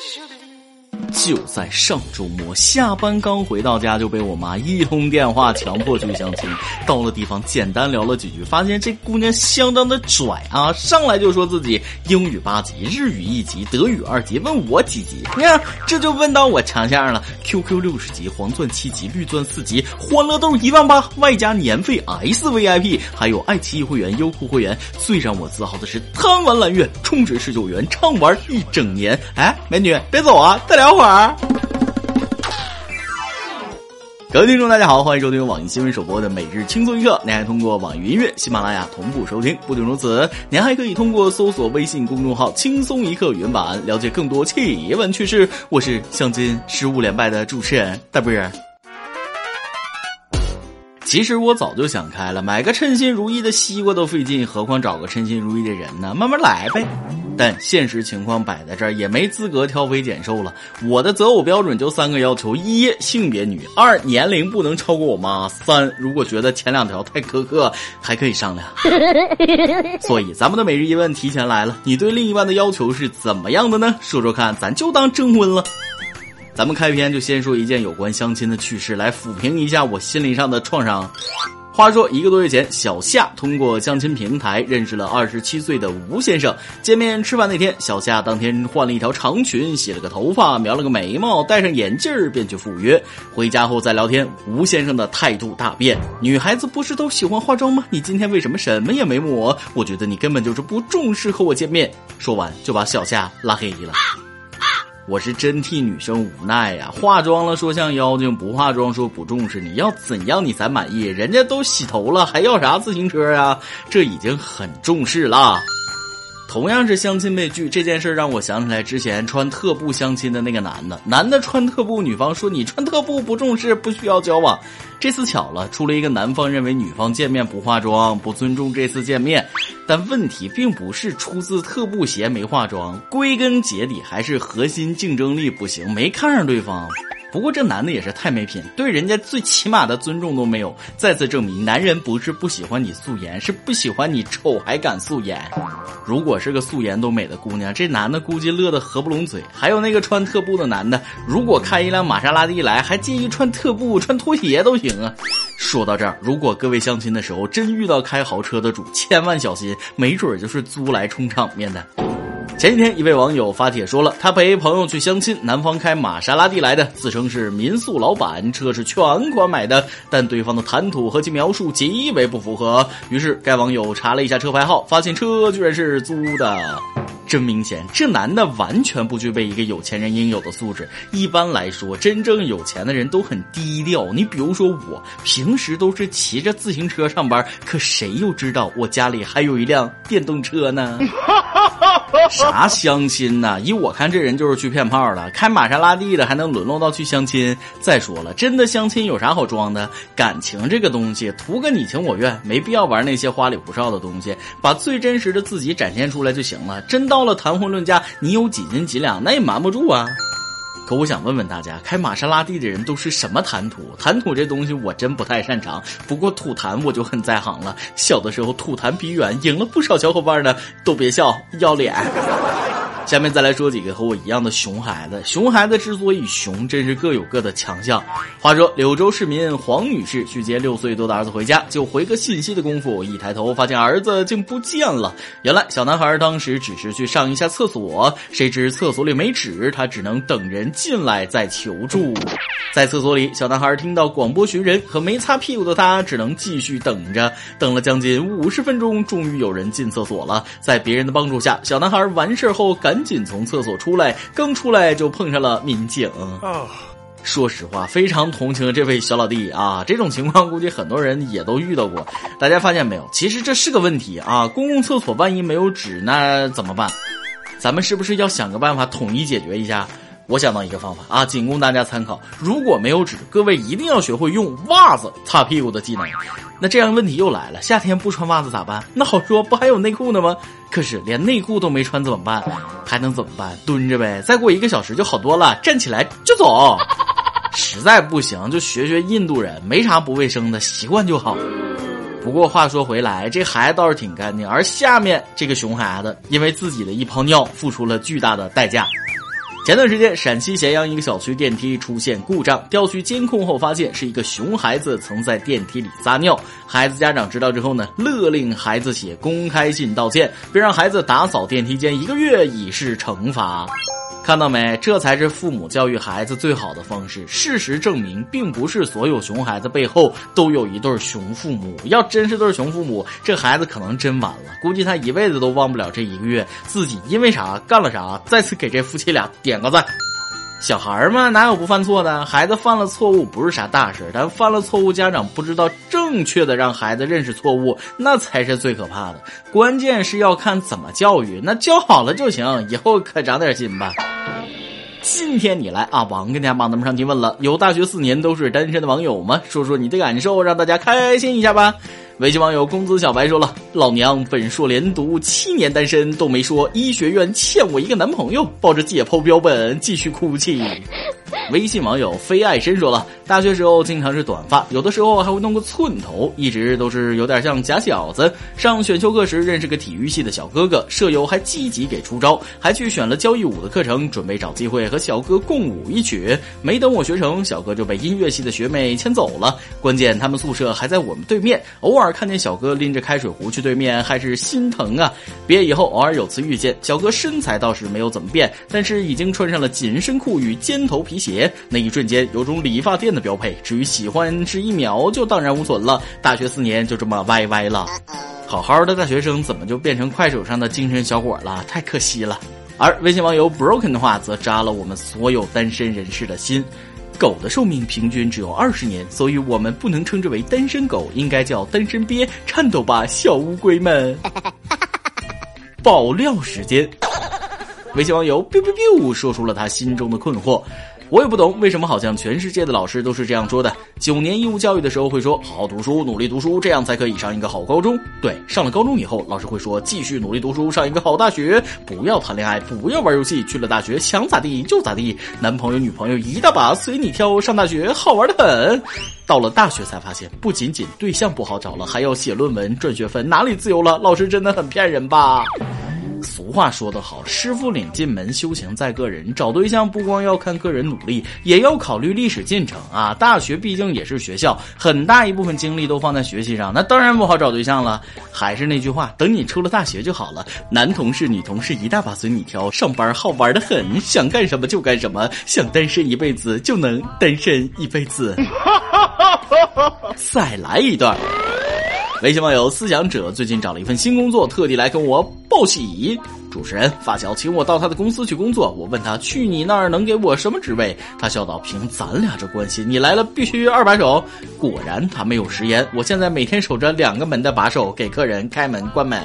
Julie. 就在上周末，下班刚回到家，就被我妈一通电话强迫去相亲。到了地方，简单聊了几句，发现这姑娘相当的拽啊！上来就说自己英语八级，日语一级，德语二级，问我几级？你看，这就问到我强项了。QQ 六十级，黄钻七级，绿钻四级，欢乐豆一万八，外加年费 SVIP，还有爱奇艺会员、优酷会员。最让我自豪的是，贪玩蓝月，充值十九元，畅玩一整年。哎，美女，别走啊，再聊会儿。各位听众，大家好，欢迎收听网易新闻首播的每日轻松一刻。您还通过网易音乐、喜马拉雅同步收听。不仅如此，您还可以通过搜索微信公众号“轻松一刻”原版，了解更多奇闻趣事。我是相亲十五连败的主持人大波儿。其实我早就想开了，买个称心如意的西瓜都费劲，何况找个称心如意的人呢？慢慢来呗。但现实情况摆在这儿，也没资格挑肥拣瘦了。我的择偶标准就三个要求：一、性别女；二、年龄不能超过我妈；三、如果觉得前两条太苛刻，还可以商量。所以咱们的每日一问提前来了，你对另一半的要求是怎么样的呢？说说看，咱就当征婚了。咱们开篇就先说一件有关相亲的趣事，来抚平一下我心灵上的创伤。话说一个多月前，小夏通过相亲平台认识了二十七岁的吴先生。见面吃饭那天，小夏当天换了一条长裙，洗了个头发，描了个眉毛，戴上眼镜儿，便去赴约。回家后再聊天，吴先生的态度大变。女孩子不是都喜欢化妆吗？你今天为什么什么也没抹？我觉得你根本就是不重视和我见面。说完就把小夏拉黑了。我是真替女生无奈呀！化妆了说像妖精，不化妆说不重视，你要怎样你才满意？人家都洗头了，还要啥自行车啊？这已经很重视了。同样是相亲被拒这件事，让我想起来之前穿特步相亲的那个男的。男的穿特步，女方说你穿特步不重视，不需要交往。这次巧了，出了一个男方认为女方见面不化妆，不尊重这次见面。但问题并不是出自特步鞋没化妆，归根结底还是核心竞争力不行，没看上对方。不过这男的也是太没品，对人家最起码的尊重都没有。再次证明，男人不是不喜欢你素颜，是不喜欢你丑还敢素颜。如果是个素颜都美的姑娘，这男的估计乐得合不拢嘴。还有那个穿特步的男的，如果开一辆玛莎拉蒂来，还介意穿特步、穿拖鞋都行啊。说到这儿，如果各位相亲的时候真遇到开豪车的主，千万小心，没准儿就是租来充场面的。前几天，一位网友发帖说了，他陪朋友去相亲，男方开玛莎拉蒂来的，自称是民宿老板，车是全款买的，但对方的谈吐和其描述极为不符合。于是，该网友查了一下车牌号，发现车居然是租的。真明显，这男的完全不具备一个有钱人应有的素质。一般来说，真正有钱的人都很低调。你比如说我，平时都是骑着自行车上班，可谁又知道我家里还有一辆电动车呢哈哈？啥相亲呢？依我看，这人就是去骗炮的。开玛莎拉蒂的还能沦落到去相亲？再说了，真的相亲有啥好装的？感情这个东西，图个你情我愿，没必要玩那些花里胡哨的东西，把最真实的自己展现出来就行了。真。到了谈婚论嫁，你有几斤几两，那也瞒不住啊。可我想问问大家，开玛莎拉蒂的人都是什么谈吐？谈吐这东西我真不太擅长，不过吐痰我就很在行了。小的时候吐痰比远，赢了不少小伙伴呢。都别笑，要脸。下面再来说几个和我一样的熊孩子。熊孩子之所以熊，真是各有各的强项。话说，柳州市民黄女士去接六岁多的儿子回家，就回个信息的功夫，一抬头发现儿子竟不见了。原来，小男孩当时只是去上一下厕所，谁知厕所里没纸，他只能等人进来再求助。在厕所里，小男孩听到广播寻人，可没擦屁股的他只能继续等着。等了将近五十分钟，终于有人进厕所了。在别人的帮助下，小男孩完事后赶。赶紧从厕所出来，刚出来就碰上了民警。说实话，非常同情这位小老弟啊！这种情况估计很多人也都遇到过。大家发现没有？其实这是个问题啊！公共厕所万一没有纸，那怎么办？咱们是不是要想个办法统一解决一下？我想到一个方法啊，仅供大家参考。如果没有纸，各位一定要学会用袜子擦屁股的技能。那这样问题又来了，夏天不穿袜子咋办？那好说，不还有内裤呢吗？可是连内裤都没穿怎么办？还能怎么办？蹲着呗，再过一个小时就好多了，站起来就走。实在不行就学学印度人，没啥不卫生的，习惯就好。不过话说回来，这孩子倒是挺干净，而下面这个熊孩子因为自己的一泡尿付出了巨大的代价。前段时间，陕西咸阳一个小区电梯出现故障，调取监控后发现是一个熊孩子曾在电梯里撒尿。孩子家长知道之后呢，勒令孩子写公开信道歉，并让孩子打扫电梯间一个月以示惩罚。看到没？这才是父母教育孩子最好的方式。事实证明，并不是所有熊孩子背后都有一对熊父母。要真是对熊父母，这孩子可能真完了。估计他一辈子都忘不了这一个月自己因为啥干了啥。再次给这夫妻俩点个赞。小孩儿嘛，哪有不犯错的？孩子犯了错误不是啥大事，但犯了错误，家长不知道正确的让孩子认识错误，那才是最可怕的。关键是要看怎么教育，那教好了就行。以后可长点心吧。今天你来啊，王跟家帮咱们上提问了。有大学四年都是单身的网友吗？说说你的感受，让大家开心一下吧。微信网友工资小白说了：“老娘本硕连读七年单身都没说，医学院欠我一个男朋友，抱着解剖标本继续哭泣。”微信网友非爱深说了：“大学时候经常是短发，有的时候还会弄个寸头，一直都是有点像假小子。上选修课时认识个体育系的小哥哥，舍友还积极给出招，还去选了交谊舞的课程，准备找机会和小哥共舞一曲。没等我学成，小哥就被音乐系的学妹牵走了。关键他们宿舍还在我们对面，偶尔。”看见小哥拎着开水壶去对面，还是心疼啊！毕业以后偶尔有次遇见，小哥身材倒是没有怎么变，但是已经穿上了紧身裤与尖头皮鞋，那一瞬间有种理发店的标配。至于喜欢是一秒就荡然无存了，大学四年就这么歪歪了。好好的大学生怎么就变成快手上的精神小伙了？太可惜了。而微信网友 broken 的话则扎了我们所有单身人士的心。狗的寿命平均只有二十年，所以我们不能称之为单身狗，应该叫单身鳖。颤抖吧，小乌龟们！爆料时间，微信网友 biu biu biu 说出了他心中的困惑。我也不懂为什么，好像全世界的老师都是这样说的。九年义务教育的时候会说好好读书，努力读书，这样才可以上一个好高中。对，上了高中以后，老师会说继续努力读书，上一个好大学，不要谈恋爱，不要玩游戏。去了大学想咋地就咋地，男朋友女朋友一大把随你挑。上大学好玩的很，到了大学才发现，不仅仅对象不好找了，还要写论文赚学分，哪里自由了？老师真的很骗人吧？俗话说得好，师傅领进门，修行在个人。找对象不光要看个人努力，也要考虑历史进程啊。大学毕竟也是学校，很大一部分精力都放在学习上，那当然不好找对象了。还是那句话，等你出了大学就好了。男同事、女同事一大把随你挑，上班好玩的很，想干什么就干什么，想单身一辈子就能单身一辈子。再来一段。微信网友思想者最近找了一份新工作，特地来跟我报喜。主持人发小请我到他的公司去工作，我问他去你那儿能给我什么职位？他笑道：凭咱俩这关系，你来了必须二把手。果然他没有食言，我现在每天守着两个门的把手，给客人开门关门。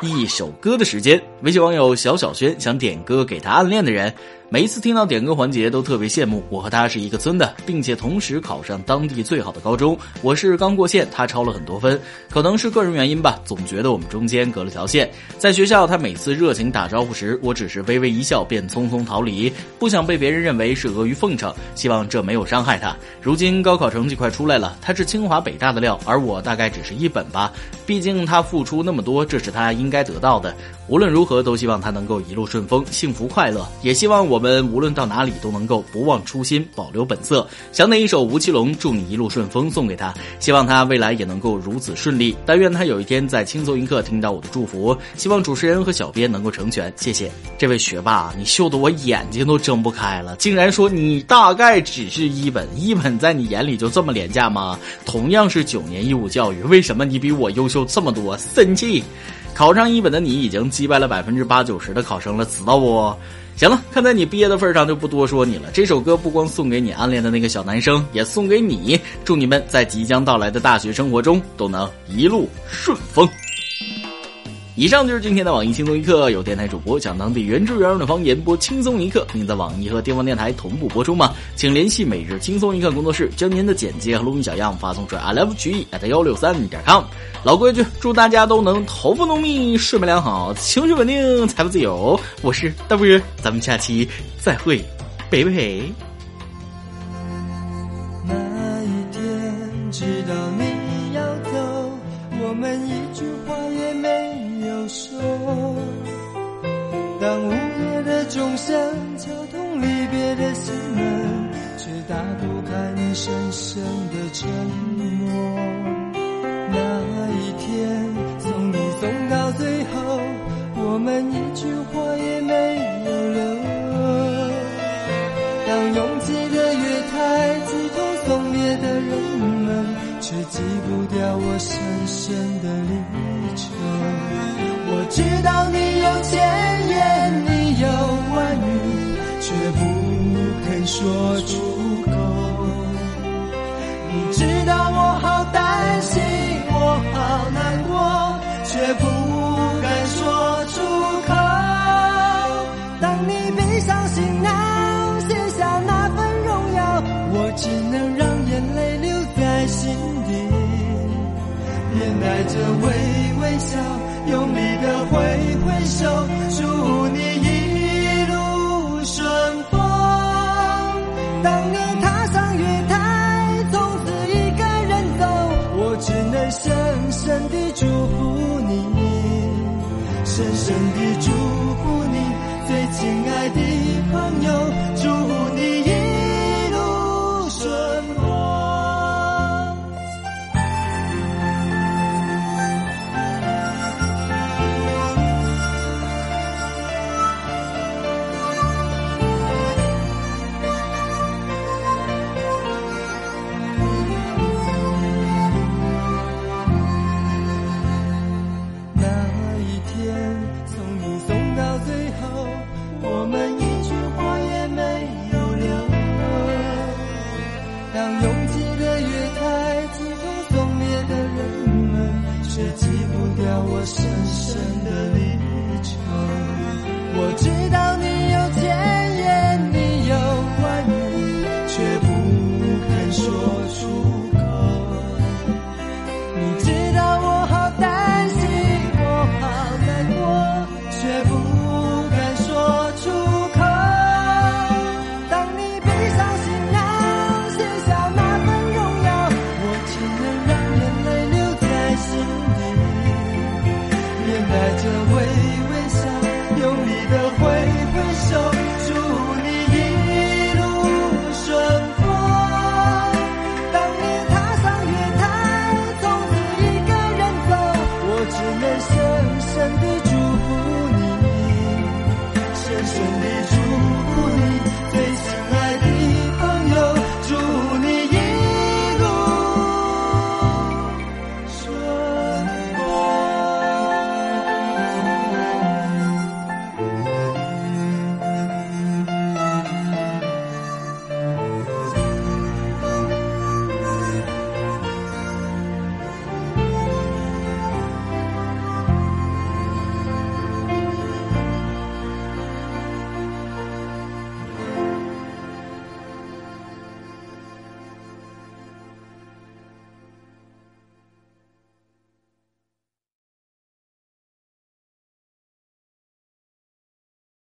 一首歌的时间，微信网友小小轩想点歌给他暗恋的人。每一次听到点歌环节，都特别羡慕。我和他是一个村的，并且同时考上当地最好的高中。我是刚过线，他超了很多分，可能是个人原因吧，总觉得我们中间隔了条线。在学校，他每次热情打招呼时，我只是微微一笑，便匆匆逃离，不想被别人认为是阿谀奉承。希望这没有伤害他。如今高考成绩快出来了，他是清华北大的料，而我大概只是一本吧。毕竟他付出那么多，这是他应该得到的。无论如何，都希望他能够一路顺风，幸福快乐。也希望我们无论到哪里都能够不忘初心，保留本色。想点一首吴奇隆《祝你一路顺风》送给他，希望他未来也能够如此顺利。但愿他有一天在轻松一刻听到我的祝福。希望主持人和小编能够成全，谢谢这位学霸，你秀得我眼睛都睁不开了，竟然说你大概只是一本，一本在你眼里就这么廉价吗？同样是九年义务教育，为什么你比我优秀这么多？生气！考上一本的你已经击败了百分之八九十的考生了，知道不？行了，看在你毕业的份上，就不多说你了。这首歌不光送给你暗恋的那个小男生，也送给你。祝你们在即将到来的大学生活中都能一路顺风。以上就是今天的网易轻松一刻，有电台主播讲当地原汁原味的方言播轻松一刻，并在网易和电方电台同步播出吗？请联系每日轻松一刻工作室，将您的简介和录音小样发送至 i love 曲艺 at 幺六三点 com。老规矩，祝大家都能头发浓密，睡眠良好，情绪稳定，财富自由。我是 W，咱们下期再会，拜拜。钟声敲痛离别的心门，却打不开你深深的沉默。说出口。你知道我好担心，我好难过，却不敢说出口。当你闭上行囊，写下那份荣耀，我只能让眼泪留在心底，面带着微微笑，用力的。